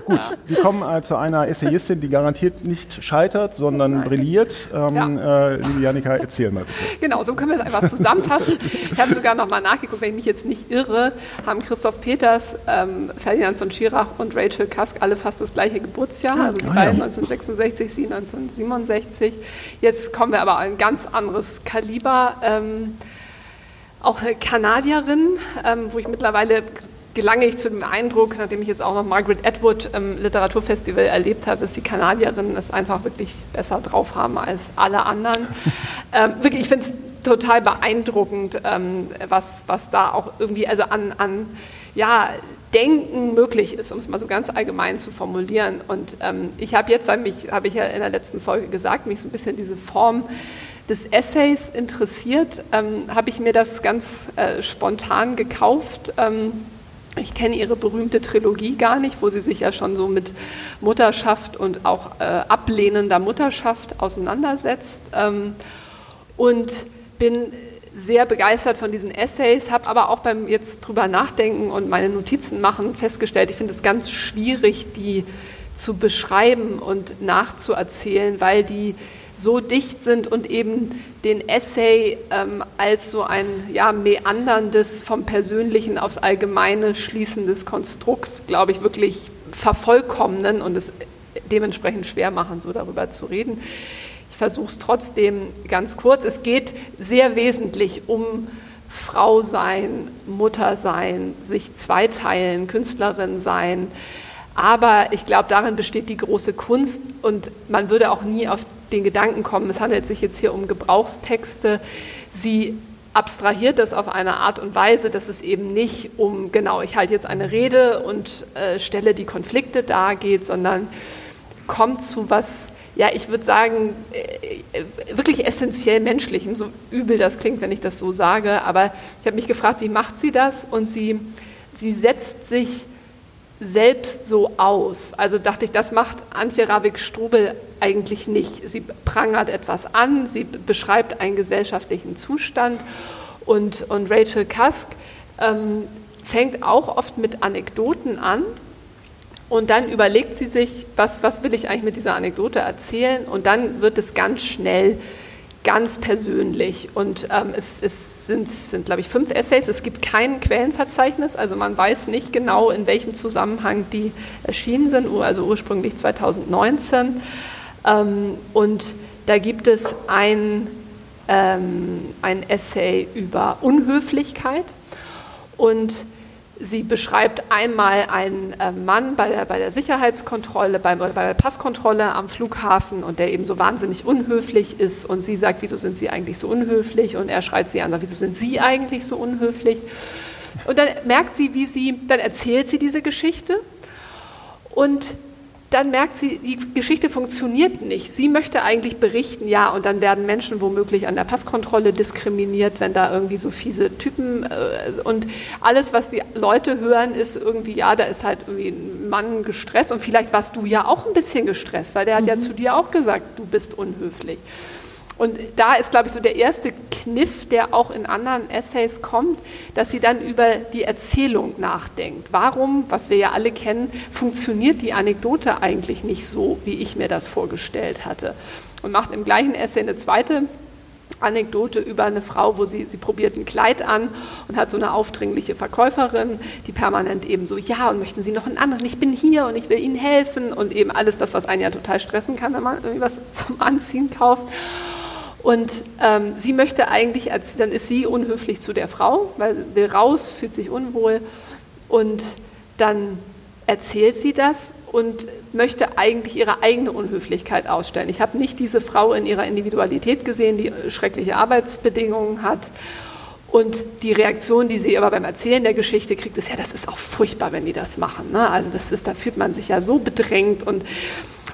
Gut, wir kommen äh, zu einer Essayistin, die garantiert nicht scheitert, sondern Nein. brilliert. Ähm, ja. äh, liebe Janika, erzähl mal bitte. Genau, so können wir es einfach zusammenfassen. Ich habe sogar noch mal nachgeguckt, wenn ich mich jetzt nicht irre, haben Christoph Peters, ähm, Ferdinand von Schirach und Rachel Kask alle fast das gleiche Geburtsjahr, also die ah, beiden ja. 1966, sie 1967. Jetzt kommen wir aber an ein ganz anderes Kaliber. Ähm, auch eine Kanadierin, ähm, wo ich mittlerweile gelange ich zu dem Eindruck, nachdem ich jetzt auch noch Margaret Atwood im Literaturfestival erlebt habe, dass die Kanadierinnen es einfach wirklich besser drauf haben als alle anderen. *laughs* ähm, wirklich, ich finde es total beeindruckend, ähm, was, was da auch irgendwie also an, an ja, Denken möglich ist, um es mal so ganz allgemein zu formulieren. Und ähm, ich habe jetzt, weil mich, habe ich ja in der letzten Folge gesagt, mich so ein bisschen diese Form des Essays interessiert, ähm, habe ich mir das ganz äh, spontan gekauft. Ähm, ich kenne ihre berühmte Trilogie gar nicht, wo sie sich ja schon so mit Mutterschaft und auch äh, ablehnender Mutterschaft auseinandersetzt. Ähm, und bin sehr begeistert von diesen Essays, habe aber auch beim jetzt drüber nachdenken und meine Notizen machen festgestellt, ich finde es ganz schwierig, die zu beschreiben und nachzuerzählen, weil die so dicht sind und eben den Essay ähm, als so ein ja, meanderndes, vom Persönlichen aufs Allgemeine schließendes Konstrukt, glaube ich, wirklich vervollkommnen und es dementsprechend schwer machen, so darüber zu reden. Versuche es trotzdem ganz kurz. Es geht sehr wesentlich um Frau sein, Mutter sein, sich zweiteilen, Künstlerin sein. Aber ich glaube, darin besteht die große Kunst und man würde auch nie auf den Gedanken kommen, es handelt sich jetzt hier um Gebrauchstexte. Sie abstrahiert das auf eine Art und Weise, dass es eben nicht um, genau, ich halte jetzt eine Rede und äh, stelle die Konflikte dar geht, sondern kommt zu was ja, ich würde sagen, äh, wirklich essentiell menschlichem, so übel das klingt, wenn ich das so sage, aber ich habe mich gefragt, wie macht sie das? Und sie, sie setzt sich selbst so aus. Also dachte ich, das macht Antje Ravik-Strubel eigentlich nicht. Sie prangert etwas an, sie beschreibt einen gesellschaftlichen Zustand und, und Rachel Kask ähm, fängt auch oft mit Anekdoten an und dann überlegt sie sich, was, was will ich eigentlich mit dieser Anekdote erzählen? Und dann wird es ganz schnell ganz persönlich. Und ähm, es, es, sind, sind, glaube ich, fünf Essays. Es gibt kein Quellenverzeichnis, also man weiß nicht genau, in welchem Zusammenhang die erschienen sind, also ursprünglich 2019. Ähm, und da gibt es ein, ähm, ein Essay über Unhöflichkeit. Und Sie beschreibt einmal einen äh, Mann bei der, bei der Sicherheitskontrolle, bei, bei, der Passkontrolle am Flughafen und der eben so wahnsinnig unhöflich ist und sie sagt, wieso sind Sie eigentlich so unhöflich? Und er schreit sie an, wieso sind Sie eigentlich so unhöflich? Und dann merkt sie, wie sie, dann erzählt sie diese Geschichte und dann merkt sie, die Geschichte funktioniert nicht. Sie möchte eigentlich berichten, ja, und dann werden Menschen womöglich an der Passkontrolle diskriminiert, wenn da irgendwie so fiese Typen äh, und alles, was die Leute hören, ist irgendwie, ja, da ist halt irgendwie ein Mann gestresst und vielleicht warst du ja auch ein bisschen gestresst, weil der hat mhm. ja zu dir auch gesagt, du bist unhöflich. Und da ist, glaube ich, so der erste Kniff, der auch in anderen Essays kommt, dass sie dann über die Erzählung nachdenkt. Warum, was wir ja alle kennen, funktioniert die Anekdote eigentlich nicht so, wie ich mir das vorgestellt hatte? Und macht im gleichen Essay eine zweite Anekdote über eine Frau, wo sie, sie probiert ein Kleid an und hat so eine aufdringliche Verkäuferin, die permanent eben so, ja, und möchten Sie noch einen anderen? Ich bin hier und ich will Ihnen helfen und eben alles das, was einen ja total stressen kann, wenn man irgendwie was *laughs* zum Anziehen kauft. Und ähm, sie möchte eigentlich, als, dann ist sie unhöflich zu der Frau, weil will raus, fühlt sich unwohl. Und dann erzählt sie das und möchte eigentlich ihre eigene Unhöflichkeit ausstellen. Ich habe nicht diese Frau in ihrer Individualität gesehen, die schreckliche Arbeitsbedingungen hat. Und die Reaktion, die sie aber beim Erzählen der Geschichte kriegt, ist ja, das ist auch furchtbar, wenn die das machen. Ne? Also das ist, da fühlt man sich ja so bedrängt und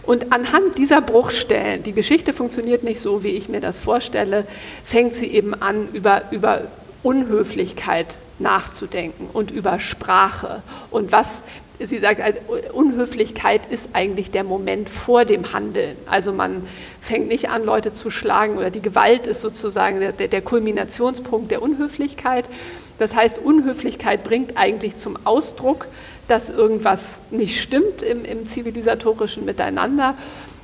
und anhand dieser Bruchstellen, die Geschichte funktioniert nicht so, wie ich mir das vorstelle, fängt sie eben an, über, über Unhöflichkeit nachzudenken und über Sprache und was sie sagt, also, Unhöflichkeit ist eigentlich der Moment vor dem Handeln. Also man fängt nicht an, Leute zu schlagen oder die Gewalt ist sozusagen der, der Kulminationspunkt der Unhöflichkeit. Das heißt, Unhöflichkeit bringt eigentlich zum Ausdruck, dass irgendwas nicht stimmt im, im zivilisatorischen Miteinander.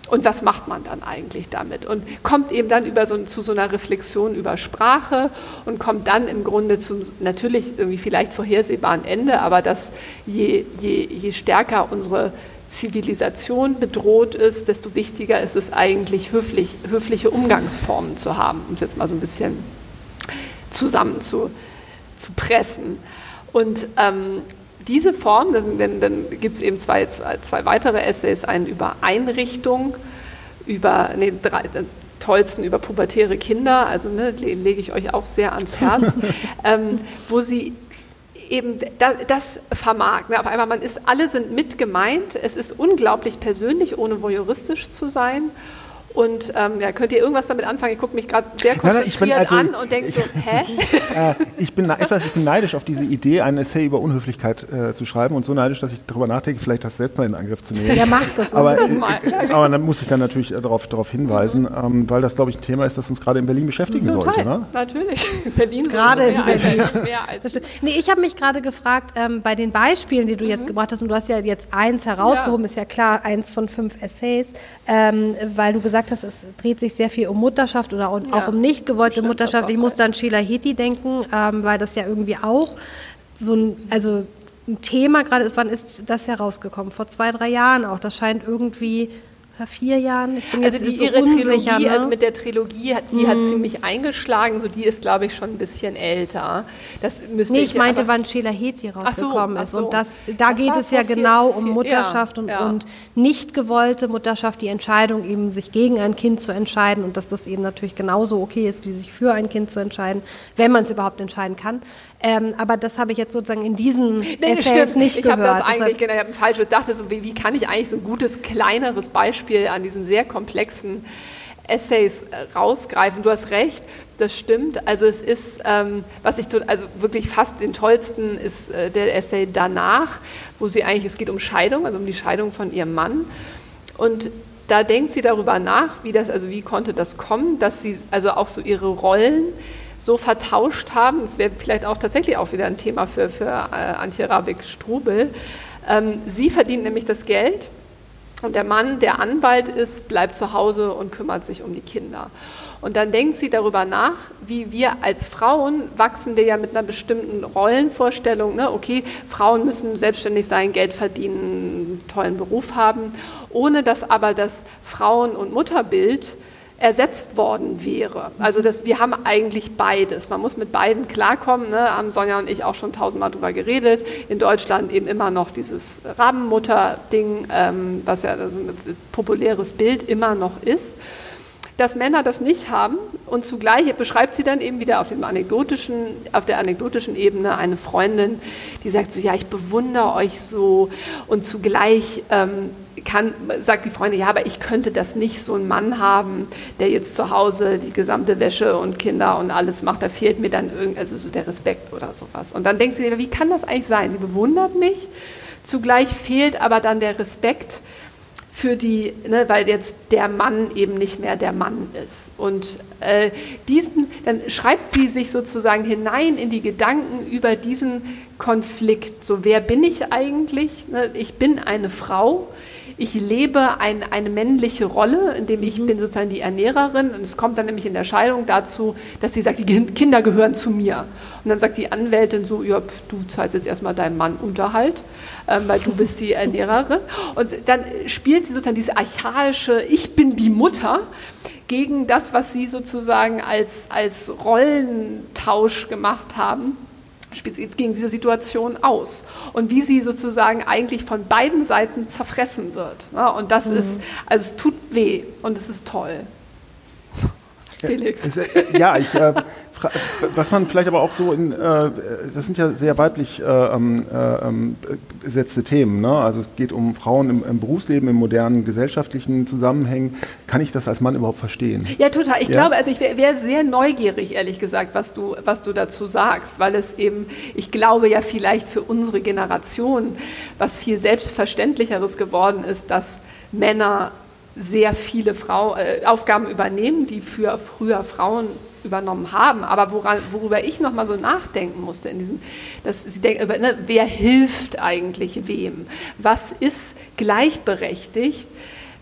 Und was macht man dann eigentlich damit? Und kommt eben dann über so, zu so einer Reflexion über Sprache und kommt dann im Grunde zum natürlich irgendwie vielleicht vorhersehbaren Ende, aber dass je, je, je stärker unsere Zivilisation bedroht ist, desto wichtiger ist es eigentlich, höflich, höfliche Umgangsformen zu haben, um es jetzt mal so ein bisschen zusammen zu, zu pressen. Und ähm, diese Form, dann, dann gibt es eben zwei, zwei, zwei, weitere Essays, einen über Einrichtung, über, nee, drei, äh, tollsten über pubertäre Kinder, also ne, lege ich euch auch sehr ans Herz, *laughs* ähm, wo sie eben das, das vermag. Ne? Auf einmal, man ist, alle sind mit gemeint, es ist unglaublich persönlich, ohne voyeuristisch zu sein und ähm, ja, könnt ihr irgendwas damit anfangen? Ich gucke mich gerade sehr konzentriert also, an und denke so, *laughs* hä? äh, ich, bin etwas, ich bin neidisch auf diese Idee, ein Essay über Unhöflichkeit äh, zu schreiben und so neidisch, dass ich darüber nachdenke, vielleicht das selbst mal in Angriff zu nehmen. Ja, macht das, aber, das mal. Äh, aber dann muss ich dann natürlich äh, darauf, darauf hinweisen, mhm. ähm, weil das, glaube ich, ein Thema ist, das uns gerade in Berlin beschäftigen Total, sollte. Ne? Natürlich. *laughs* Berlin gerade in Berlin. Mehr als *laughs* nee, ich habe mich gerade gefragt, ähm, bei den Beispielen, die du mhm. jetzt gebracht hast, und du hast ja jetzt eins herausgehoben, ja. ist ja klar, eins von fünf Essays, ähm, weil du gesagt hast, es dreht sich sehr viel um Mutterschaft oder auch, ja, um nicht gewollte Mutterschaft. Ich muss dann Sheila Heti denken, ähm, weil das ja irgendwie auch so ein, also ein Thema gerade ist. Wann ist das herausgekommen? Vor zwei, drei Jahren auch. Das scheint irgendwie oder vier Jahren. Ich bin also jetzt die, so ihre unsicher, Trilogie, ne? also mit der Trilogie, die hm. hat mhm. ziemlich eingeschlagen. So die ist, glaube ich, schon ein bisschen älter. Das müsste nee, ich, ich meinte, wann Sheila Heti rausgekommen so, ist. So. Und das, da das geht es ja genau um Mutterschaft ja, und, ja. und nicht gewollte Mutterschaft, die Entscheidung eben, sich gegen ein Kind zu entscheiden und dass das eben natürlich genauso okay ist, wie sich für ein Kind zu entscheiden, wenn man es überhaupt entscheiden kann. Ähm, aber das habe ich jetzt sozusagen in diesen nee, Essays nicht ich gehört. Ich habe das eigentlich, genau, ich habe falsch gedacht, so, wie, wie kann ich eigentlich so ein gutes, kleineres Beispiel an diesem sehr komplexen Essays äh, rausgreifen. Du hast recht, das stimmt. Also es ist, ähm, was ich also wirklich fast den tollsten ist äh, der Essay danach, wo sie eigentlich, es geht um Scheidung, also um die Scheidung von ihrem Mann. Und da denkt sie darüber nach, wie das, also wie konnte das kommen, dass sie also auch so ihre Rollen so vertauscht haben. Das wäre vielleicht auch tatsächlich auch wieder ein Thema für, für äh, Antje Ravik-Strubel. Ähm, sie verdient nämlich das Geld und der Mann, der Anwalt ist, bleibt zu Hause und kümmert sich um die Kinder. Und dann denkt sie darüber nach, wie wir als Frauen wachsen wir ja mit einer bestimmten Rollenvorstellung. Ne? Okay, Frauen müssen selbstständig sein, Geld verdienen, einen tollen Beruf haben, ohne dass aber das Frauen- und Mutterbild ersetzt worden wäre. Also das, wir haben eigentlich beides. Man muss mit beiden klarkommen. Ne? Haben Sonja und ich auch schon tausendmal drüber geredet. In Deutschland eben immer noch dieses Rabenmutter-Ding, ähm, was ja so ein populäres Bild immer noch ist dass Männer das nicht haben und zugleich beschreibt sie dann eben wieder auf, dem anekdotischen, auf der anekdotischen Ebene eine Freundin, die sagt so, ja, ich bewundere euch so und zugleich ähm, kann, sagt die Freundin, ja, aber ich könnte das nicht so einen Mann haben, der jetzt zu Hause die gesamte Wäsche und Kinder und alles macht, da fehlt mir dann irgendwie, also so der Respekt oder sowas. Und dann denkt sie, wie kann das eigentlich sein? Sie bewundert mich, zugleich fehlt aber dann der Respekt, für die, ne, weil jetzt der Mann eben nicht mehr der Mann ist. Und äh, diesen, dann schreibt sie sich sozusagen hinein in die Gedanken über diesen Konflikt. So, wer bin ich eigentlich? Ne, ich bin eine Frau. Ich lebe ein, eine männliche Rolle, indem ich mhm. bin sozusagen die Ernährerin. Und es kommt dann nämlich in der Scheidung dazu, dass sie sagt, die Kinder gehören zu mir. Und dann sagt die Anwältin so, ja, du zahlst jetzt erstmal deinem Mann Unterhalt ähm, weil du bist die *laughs* Ernährerin. Und dann spielt sie sozusagen diese archaische Ich bin die Mutter gegen das, was sie sozusagen als, als Rollentausch gemacht haben gegen diese Situation aus und wie sie sozusagen eigentlich von beiden Seiten zerfressen wird. Ne? Und das mhm. ist, also es tut weh und es ist toll. Felix. Ja, ich äh, was man vielleicht aber auch so in, äh, das sind ja sehr weiblich äh, ähm, äh, ähm, besetzte Themen. Ne? Also es geht um Frauen im, im, Berufsleben, im modernen gesellschaftlichen Zusammenhängen. Kann ich das als Mann überhaupt verstehen? Ja, total. Ich ja? glaube, also ich wäre wär sehr neugierig, ehrlich gesagt, was du, was du dazu sagst, weil es eben, ich glaube ja vielleicht für unsere Generation was viel selbstverständlicheres geworden ist, dass Männer sehr viele Frau, äh, Aufgaben übernehmen, die für früher Frauen übernommen haben. Aber woran, worüber ich noch mal so nachdenken musste in diesem, dass sie denken, ne, wer hilft eigentlich wem? Was ist gleichberechtigt,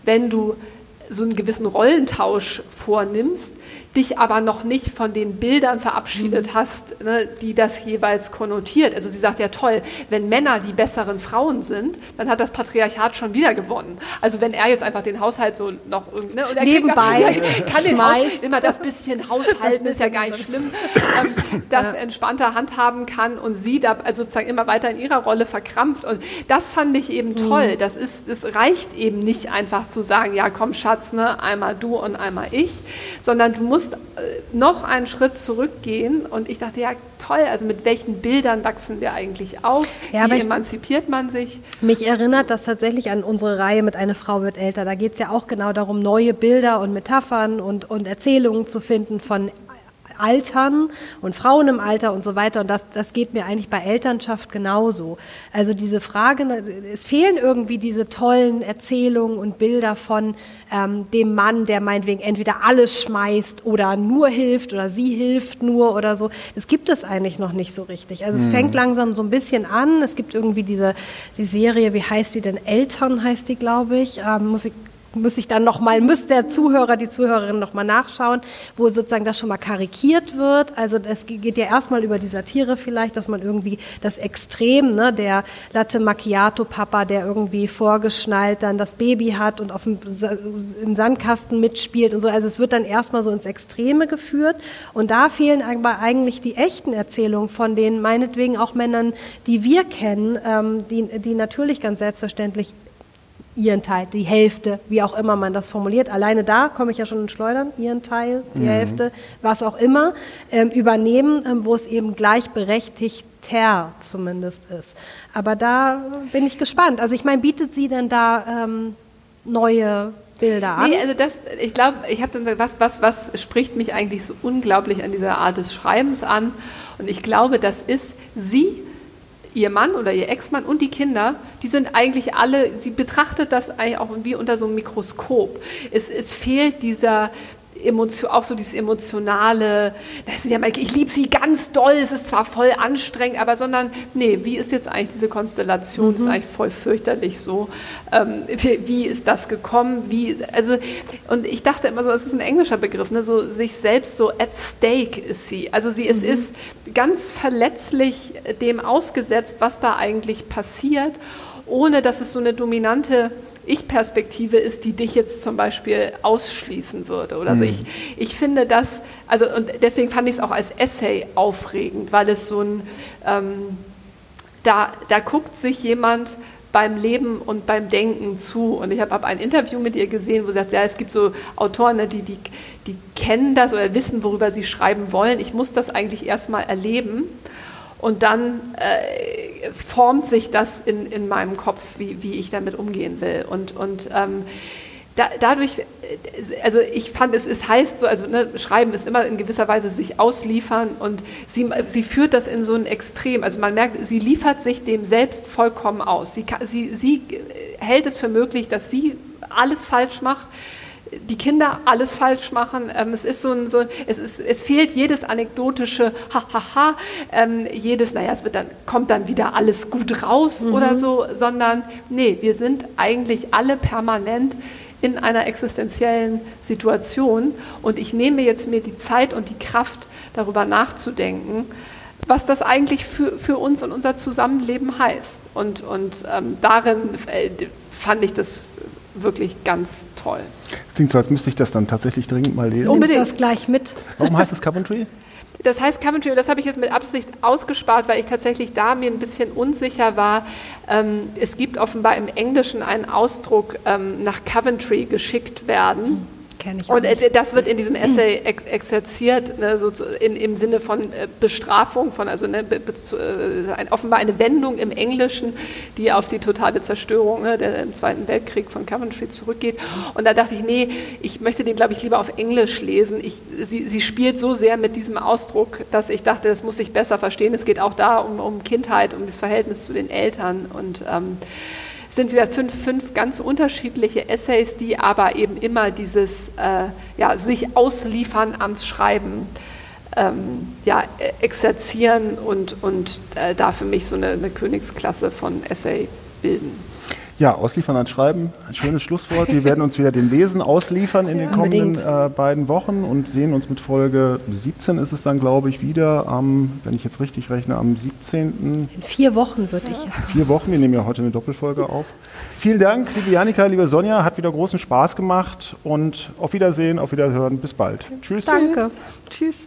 wenn du so einen gewissen Rollentausch vornimmst, dich aber noch nicht von den Bildern verabschiedet mhm. hast, ne, die das jeweils konnotiert. Also sie sagt ja toll, wenn Männer die besseren Frauen sind, dann hat das Patriarchat schon wieder gewonnen. Also wenn er jetzt einfach den Haushalt so noch ne, und er nebenbei kriegt, kann den Haus, immer das bisschen Haushalten ist ja gar nicht schlimm, ähm, das ja. entspannter handhaben kann und sie da also sozusagen immer weiter in ihrer Rolle verkrampft und das fand ich eben toll. Mhm. Das ist, es reicht eben nicht einfach zu sagen, ja komm Schatz, ne, einmal du und einmal ich, sondern du musst musst äh, noch einen Schritt zurückgehen und ich dachte, ja toll, also mit welchen Bildern wachsen wir eigentlich auf? Ja, Wie emanzipiert man sich? Mich erinnert das tatsächlich an unsere Reihe mit Eine Frau wird älter. Da geht es ja auch genau darum, neue Bilder und Metaphern und, und Erzählungen zu finden von Altern und Frauen im Alter und so weiter. Und das, das geht mir eigentlich bei Elternschaft genauso. Also diese Frage, ne, es fehlen irgendwie diese tollen Erzählungen und Bilder von ähm, dem Mann, der meinetwegen entweder alles schmeißt oder nur hilft oder sie hilft nur oder so. Das gibt es eigentlich noch nicht so richtig. Also es mhm. fängt langsam so ein bisschen an. Es gibt irgendwie diese die Serie, wie heißt die denn? Eltern heißt die, glaube ich. Ähm, muss ich muss ich dann noch mal, muss der Zuhörer, die Zuhörerin noch mal nachschauen, wo sozusagen das schon mal karikiert wird. Also es geht ja erstmal über die Satire vielleicht, dass man irgendwie das Extrem, ne, der Latte Macchiato Papa, der irgendwie vorgeschnallt dann das Baby hat und auf dem, im Sandkasten mitspielt und so. Also es wird dann erstmal so ins Extreme geführt und da fehlen aber eigentlich die echten Erzählungen von den meinetwegen auch Männern, die wir kennen, ähm, die, die natürlich ganz selbstverständlich ihren Teil, die Hälfte, wie auch immer man das formuliert. Alleine da komme ich ja schon in Schleudern, ihren Teil, die mhm. Hälfte, was auch immer, ähm, übernehmen, ähm, wo es eben gleichberechtigter zumindest ist. Aber da bin ich gespannt. Also ich meine, bietet sie denn da ähm, neue Bilder an? Nee, also das, ich glaube, ich habe dann gesagt, was, was, was spricht mich eigentlich so unglaublich an dieser Art des Schreibens an? Und ich glaube, das ist, sie ihr Mann oder ihr Ex-Mann und die Kinder, die sind eigentlich alle, sie betrachtet das eigentlich auch wie unter so einem Mikroskop. Es, es fehlt dieser, Emotion, auch so dieses emotionale, das ist ja mal, ich liebe sie ganz doll, es ist zwar voll anstrengend, aber sondern, nee, wie ist jetzt eigentlich diese Konstellation, mhm. ist eigentlich voll fürchterlich so. Ähm, wie, wie, ist das gekommen? Wie, also, und ich dachte immer so, es ist ein englischer Begriff, ne, so sich selbst so at stake ist sie. Also sie ist, mhm. ist ganz verletzlich dem ausgesetzt, was da eigentlich passiert, ohne dass es so eine dominante ich-Perspektive ist, die dich jetzt zum Beispiel ausschließen würde. Oder mhm. ich, ich finde das, also und deswegen fand ich es auch als Essay aufregend, weil es so ein, ähm, da, da guckt sich jemand beim Leben und beim Denken zu. Und ich habe hab ein Interview mit ihr gesehen, wo sie sagt, ja, es gibt so Autoren, ne, die, die, die kennen das oder wissen, worüber sie schreiben wollen. Ich muss das eigentlich erstmal erleben. Und dann äh, formt sich das in, in meinem Kopf, wie, wie ich damit umgehen will. Und, und ähm, da, dadurch, äh, also ich fand, es, es heißt so, also ne, Schreiben ist immer in gewisser Weise sich ausliefern und sie, sie führt das in so ein Extrem. Also man merkt, sie liefert sich dem selbst vollkommen aus. Sie, sie, sie hält es für möglich, dass sie alles falsch macht die Kinder alles falsch machen. Ähm, es ist so ein, so, es, ist, es fehlt jedes anekdotische Hahaha, ähm, jedes, naja, es wird dann, kommt dann wieder alles gut raus mhm. oder so, sondern nee, wir sind eigentlich alle permanent in einer existenziellen Situation und ich nehme jetzt mir die Zeit und die Kraft, darüber nachzudenken, was das eigentlich für, für uns und unser Zusammenleben heißt. Und, und ähm, darin äh, fand ich das wirklich ganz toll. Klingt so, als müsste ich das dann tatsächlich dringend mal lesen. Unbedingt das gleich mit. Warum heißt es Coventry? Das heißt Coventry, und das habe ich jetzt mit Absicht ausgespart, weil ich tatsächlich da mir ein bisschen unsicher war. Ähm, es gibt offenbar im Englischen einen Ausdruck ähm, nach Coventry geschickt werden. Kenne ich. Und äh, das wird in diesem Essay ex exerziert, ne, so in, im Sinne von äh, Bestrafung, von also ne, be, äh, ein, offenbar eine Wendung im Englischen, die auf die totale Zerstörung ne, der, im Zweiten Weltkrieg von Coventry zurückgeht. Und da dachte ich, nee, ich möchte den, glaube ich, lieber auf Englisch lesen. Ich, sie, sie spielt so sehr mit diesem Ausdruck, dass ich dachte, das muss ich besser verstehen. Es geht auch da um, um Kindheit, um das Verhältnis zu den Eltern und ähm, sind wieder fünf, fünf ganz unterschiedliche Essays, die aber eben immer dieses äh, ja, sich ausliefern ans Schreiben ähm, ja, exerzieren und, und äh, da für mich so eine, eine Königsklasse von Essay bilden. Ja, ausliefern ans Schreiben, ein schönes Schlusswort. Wir werden uns wieder den Lesen ausliefern in den kommenden äh, beiden Wochen und sehen uns mit Folge 17 ist es dann, glaube ich, wieder am, wenn ich jetzt richtig rechne, am 17. In vier Wochen würde ich jetzt. Vier Wochen, wir nehmen ja heute eine Doppelfolge auf. Vielen Dank, liebe Janika, liebe Sonja, hat wieder großen Spaß gemacht und auf Wiedersehen, auf Wiederhören, bis bald. Tschüss. Danke. Tschüss.